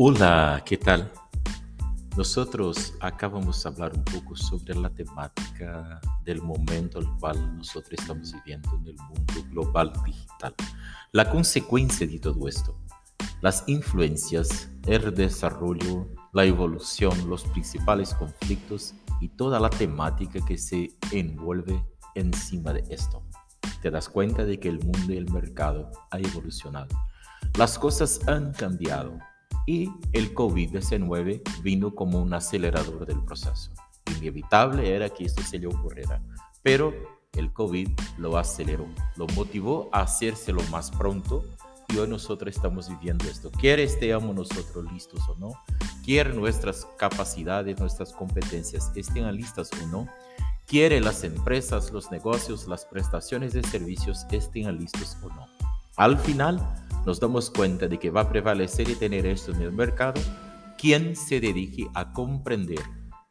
Hola, ¿qué tal? Nosotros acabamos de hablar un poco sobre la temática del momento al cual nosotros estamos viviendo en el mundo global digital. La consecuencia de todo esto, las influencias, el desarrollo, la evolución, los principales conflictos y toda la temática que se envuelve encima de esto. Te das cuenta de que el mundo y el mercado ha evolucionado. Las cosas han cambiado y el COVID-19 vino como un acelerador del proceso. Inevitable era que esto se le ocurriera, pero el COVID lo aceleró, lo motivó a hacerse lo más pronto y hoy nosotros estamos viviendo esto. Quiere estemos nosotros listos o no, quiere nuestras capacidades, nuestras competencias estén listas o no, quiere las empresas, los negocios, las prestaciones de servicios estén listos o no. Al final, nos damos cuenta de que va a prevalecer y tener esto en el mercado quien se dedique a comprender,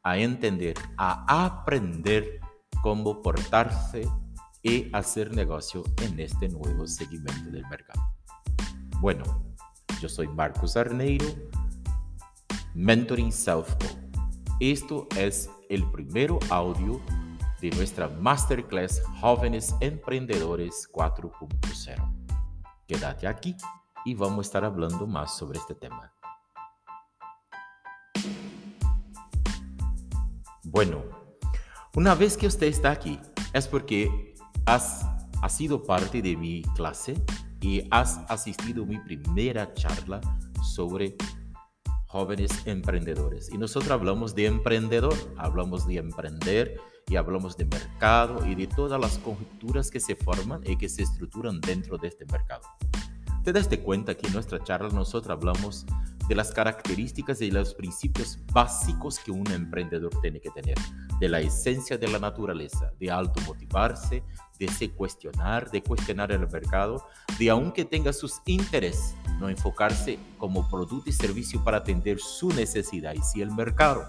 a entender, a aprender cómo portarse y hacer negocio en este nuevo segmento del mercado. Bueno, yo soy Marcos Arneiro, Mentoring Self Esto es el primer audio de nuestra Masterclass Jóvenes Emprendedores 4.0. Quédate aquí y vamos a estar hablando más sobre este tema. Bueno, una vez que usted está aquí, es porque has, has sido parte de mi clase y has asistido a mi primera charla sobre jóvenes emprendedores. Y nosotros hablamos de emprendedor, hablamos de emprender y hablamos de mercado y de todas las conjeturas que se forman y que se estructuran dentro de este mercado. Te das cuenta que en nuestra charla nosotros hablamos de las características y los principios básicos que un emprendedor tiene que tener, de la esencia de la naturaleza, de automotivarse, de se cuestionar, de cuestionar el mercado, de aunque tenga sus intereses, no enfocarse como producto y servicio para atender su necesidad y si el mercado,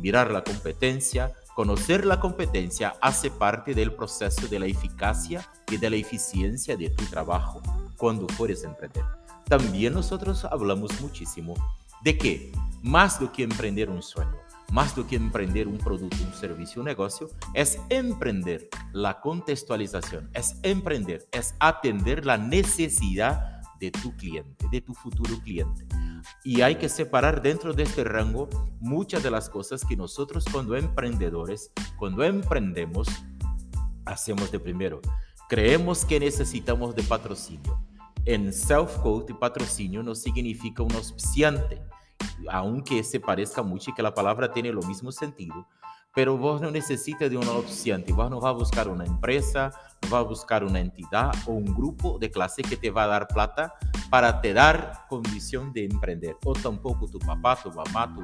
mirar la competencia, Conocer la competencia hace parte del proceso de la eficacia y de la eficiencia de tu trabajo cuando fueres emprender. También nosotros hablamos muchísimo de que más do que emprender un sueño, más do que emprender un producto, un servicio, un negocio, es emprender la contextualización, es emprender, es atender la necesidad de tu cliente, de tu futuro cliente. Y hay que separar dentro de este rango muchas de las cosas que nosotros cuando emprendedores, cuando emprendemos, hacemos de primero. Creemos que necesitamos de patrocinio. En self-code, patrocinio no significa un auspiciante, aunque se parezca mucho y que la palabra tiene lo mismo sentido, pero vos no necesitas de un auspiciante, vos no vas a buscar una empresa, vas a buscar una entidad o un grupo de clase que te va a dar plata para te dar condición de emprender. O tampoco tu papá, tu mamá, tu,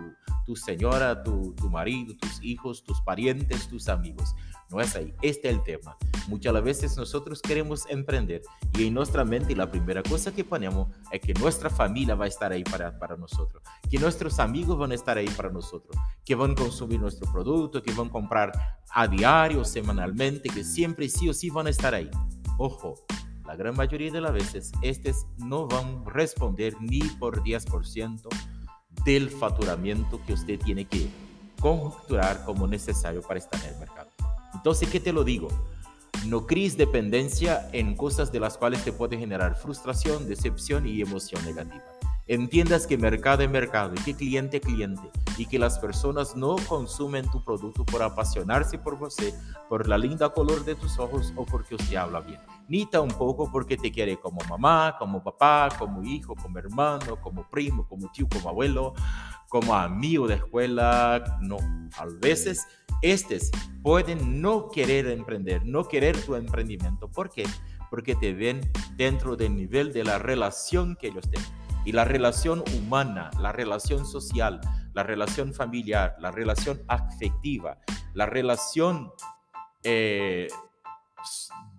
tu señora, tu, tu marido, tus hijos, tus parientes, tus amigos. No es ahí. Este es el tema. Muchas veces nosotros queremos emprender y en nuestra mente la primera cosa que ponemos es que nuestra familia va a estar ahí para, para nosotros, que nuestros amigos van a estar ahí para nosotros, que van a consumir nuestro producto, que van a comprar a diario, semanalmente, que siempre sí o sí van a estar ahí. Ojo, la gran mayoría de las veces, estos no van a responder ni por 10% del facturamiento que usted tiene que conjunturar como necesario para estar en el mercado. Entonces, ¿qué te lo digo? No críes dependencia en cosas de las cuales te puede generar frustración, decepción y emoción negativa. Entiendas que mercado es mercado y que cliente es cliente y que las personas no consumen tu producto por apasionarse por você, por la linda color de tus ojos o porque usted habla bien, ni tampoco porque te quiere como mamá, como papá, como hijo, como hermano, como primo, como tío, como abuelo, como amigo de escuela. No, a veces estos pueden no querer emprender, no querer tu emprendimiento. ¿Por qué? Porque te ven dentro del nivel de la relación que ellos tienen. Y la relación humana, la relación social, la relación familiar, la relación afectiva, la relación eh,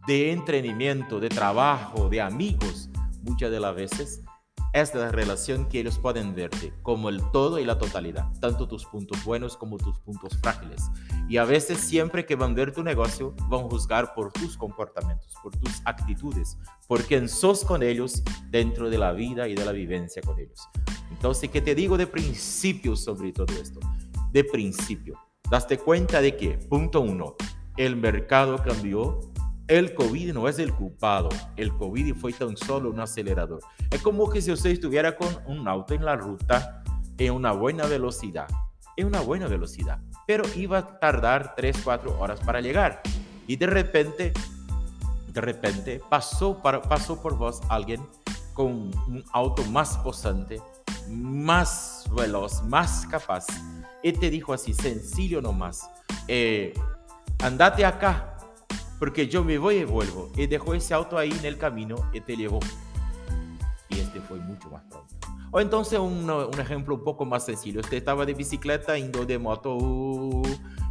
de entrenamiento, de trabajo, de amigos, muchas de las veces es la relación que ellos pueden verte como el todo y la totalidad, tanto tus puntos buenos como tus puntos frágiles. Y a veces siempre que van a ver tu negocio, van a juzgar por tus comportamientos, por tus actitudes, por quién sos con ellos dentro de la vida y de la vivencia con ellos. Entonces, ¿qué te digo de principio sobre todo esto? De principio, daste cuenta de que, punto uno, el mercado cambió el COVID no es el culpado, el COVID fue tan solo un acelerador. Es como que si usted estuviera con un auto en la ruta en una buena velocidad, en una buena velocidad, pero iba a tardar 3, 4 horas para llegar. Y de repente, de repente pasó, para, pasó por vos alguien con un auto más posante, más veloz, más capaz, y te dijo así, sencillo nomás, eh, andate acá, porque yo me voy y vuelvo. Y dejó ese auto ahí en el camino y te llevó. Y este fue mucho más pronto. O entonces un, un ejemplo un poco más sencillo. Usted estaba de bicicleta, yendo de moto, uh,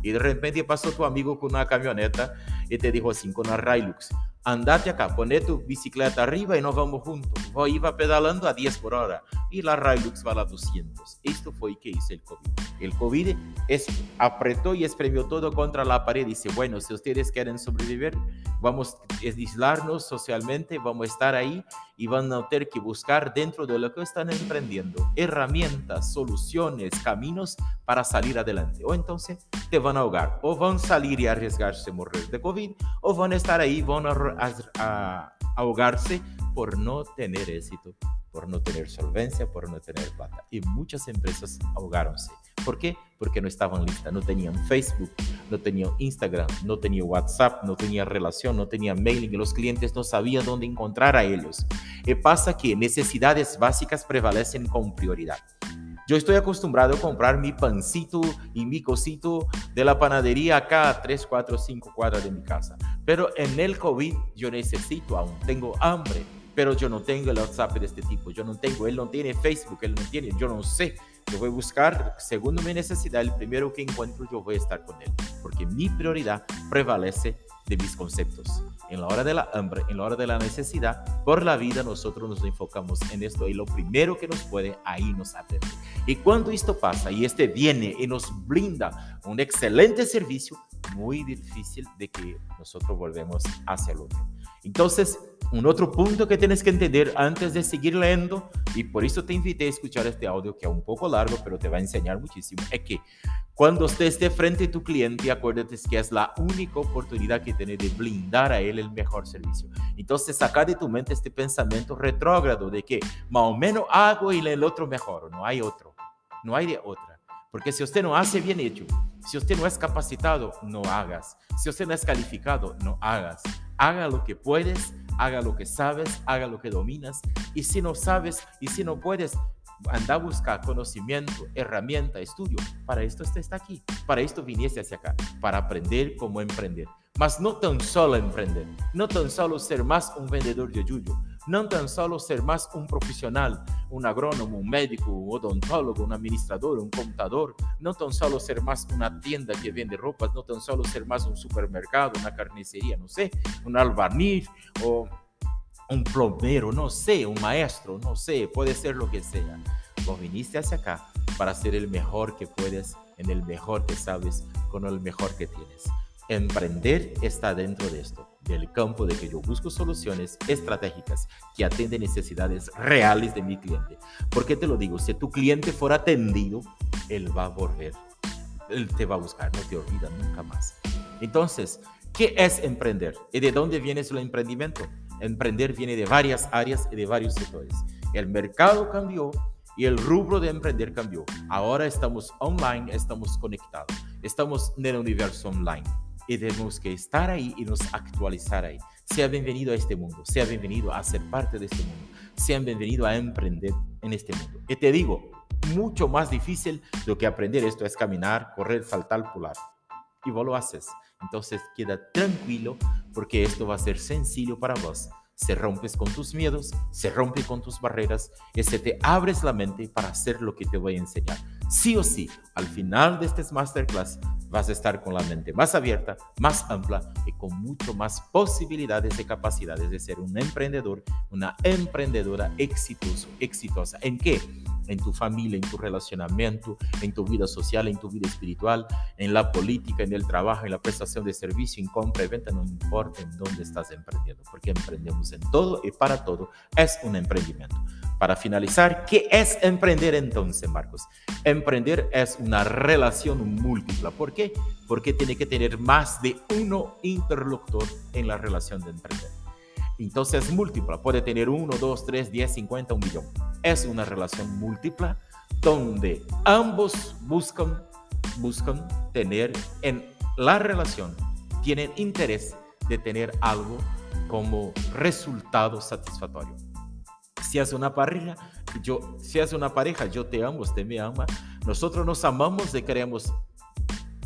y de repente pasó tu amigo con una camioneta y te dijo así, con una Hilux, andate acá, poné tu bicicleta arriba y nos vamos juntos. Voy iba pedalando a 10 por hora y la Hilux va a 200. Esto fue que hizo el COVID. El COVID es, apretó y espremió todo contra la pared dice, bueno, si ustedes quieren sobrevivir, vamos a aislarnos socialmente, vamos a estar ahí y van a tener que buscar dentro de lo que están emprendiendo herramientas, soluciones, caminos para salir adelante. O entonces te van a ahogar, o van a salir y arriesgarse a morir de COVID, o van a estar ahí, van a, a ahogarse por no tener éxito, por no tener solvencia, por no tener plata. Y muchas empresas ahogaronse. ¿Por qué? Porque no estaban listas, no tenían Facebook, no tenían Instagram, no tenían WhatsApp, no tenían relación, no tenían mailing, los clientes no sabían dónde encontrar a ellos. Y pasa que necesidades básicas prevalecen con prioridad. Yo estoy acostumbrado a comprar mi pancito y mi cosito de la panadería acá a 3, 4, 5 cuadras de mi casa. Pero en el COVID yo necesito aún, tengo hambre, pero yo no tengo el WhatsApp de este tipo, yo no tengo, él no tiene Facebook, él no tiene, yo no sé. Yo voy a buscar, según mi necesidad, el primero que encuentro, yo voy a estar con él, porque mi prioridad prevalece de mis conceptos. En la hora de la hambre, en la hora de la necesidad, por la vida nosotros nos enfocamos en esto y lo primero que nos puede, ahí nos atende. Y cuando esto pasa y este viene y nos brinda un excelente servicio, muy difícil de que nosotros volvemos hacia el otro. Entonces, un otro punto que tienes que entender antes de seguir leyendo, y por eso te invité a escuchar este audio que es un poco largo, pero te va a enseñar muchísimo, es que cuando estés de frente a tu cliente, acuérdate que es la única oportunidad que tienes de blindar a él el mejor servicio. Entonces, saca de tu mente este pensamiento retrógrado de que más o menos hago y el otro mejor, no hay otro, no hay de otra. Porque si usted no hace bien hecho, si usted no es capacitado, no hagas. Si usted no es calificado, no hagas. Haga lo que puedes, haga lo que sabes, haga lo que dominas. Y si no sabes y si no puedes, anda a buscar conocimiento, herramienta, estudio. Para esto usted está aquí. Para esto viniste hacia acá. Para aprender cómo emprender. Mas no tan solo emprender. No tan solo ser más un vendedor de yuyo no tan solo ser más un profesional, un agrónomo, un médico, un odontólogo, un administrador, un contador, no tan solo ser más una tienda que vende ropas, no tan solo ser más un supermercado, una carnicería, no sé, un albañil o un plomero, no sé, un maestro, no sé, puede ser lo que sea. Vos viniste hacia acá para ser el mejor que puedes, en el mejor que sabes, con el mejor que tienes. Emprender está dentro de esto del campo de que yo busco soluciones estratégicas que atienden necesidades reales de mi cliente. ¿Por qué te lo digo? Si tu cliente fuera atendido, él va a volver, él te va a buscar, no te olvida nunca más. Entonces, ¿qué es emprender? ¿Y de dónde viene el emprendimiento? Emprender viene de varias áreas y de varios sectores. El mercado cambió y el rubro de emprender cambió. Ahora estamos online, estamos conectados, estamos en el universo online y tenemos que estar ahí y nos actualizar ahí. Sea bienvenido a este mundo, sea bienvenido a ser parte de este mundo, sea bienvenido a emprender en este mundo. Y te digo, mucho más difícil lo que aprender esto es caminar, correr, saltar, pular. Y vos lo haces. Entonces queda tranquilo porque esto va a ser sencillo para vos. Se rompes con tus miedos, se rompe con tus barreras y se te abres la mente para hacer lo que te voy a enseñar. Sí o sí, al final de este masterclass vas a estar con la mente más abierta, más amplia y con mucho más posibilidades y capacidades de ser un emprendedor, una emprendedora exitoso, exitosa. ¿En qué? En tu familia, en tu relacionamiento, en tu vida social, en tu vida espiritual, en la política, en el trabajo, en la prestación de servicio, en compra y venta, no importa en dónde estás emprendiendo, porque emprendemos en todo y para todo es un emprendimiento. Para finalizar, ¿qué es emprender entonces, Marcos? Emprender es una relación múltiple. ¿Por qué? Porque tiene que tener más de uno interlocutor en la relación de emprender. Entonces, múltipla. Puede tener uno, dos, tres, diez, cincuenta, un millón. Es una relación múltipla donde ambos buscan, buscan tener en la relación, tienen interés de tener algo como resultado satisfactorio si es una pareja, yo, si es una pareja, yo te amo, usted me ama. Nosotros nos amamos y queremos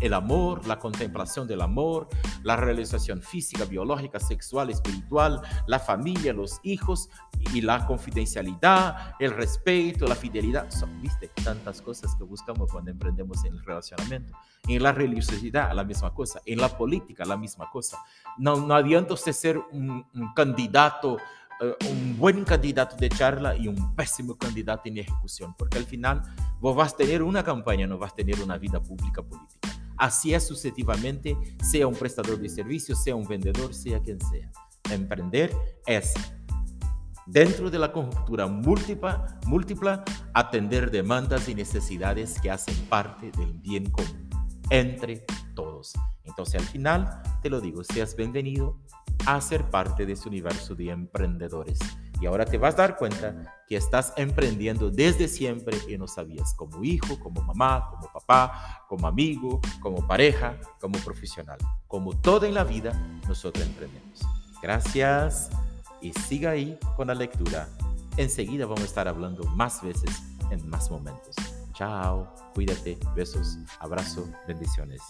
el amor, la contemplación del amor, la realización física, biológica, sexual, espiritual, la familia, los hijos y la confidencialidad, el respeto, la fidelidad. Son, viste, tantas cosas que buscamos cuando emprendemos en el relacionamiento. En la religiosidad, la misma cosa. En la política, la misma cosa. No, no adianta ser un, un candidato eh, un buen candidato de charla y un pésimo candidato en ejecución, porque al final vos vas a tener una campaña, no vas a tener una vida pública política. Así es sucesivamente, sea un prestador de servicios, sea un vendedor, sea quien sea. Emprender es, dentro de la conjuntura múltiple, múltiple, atender demandas y necesidades que hacen parte del bien común entre todos. Entonces al final, te lo digo, seas bienvenido a ser parte de ese universo de emprendedores. Y ahora te vas a dar cuenta que estás emprendiendo desde siempre y no sabías, como hijo, como mamá, como papá, como amigo, como pareja, como profesional. Como todo en la vida, nosotros emprendemos. Gracias y siga ahí con la lectura. Enseguida vamos a estar hablando más veces en más momentos. Chao, cuídate, besos, abrazo, bendiciones.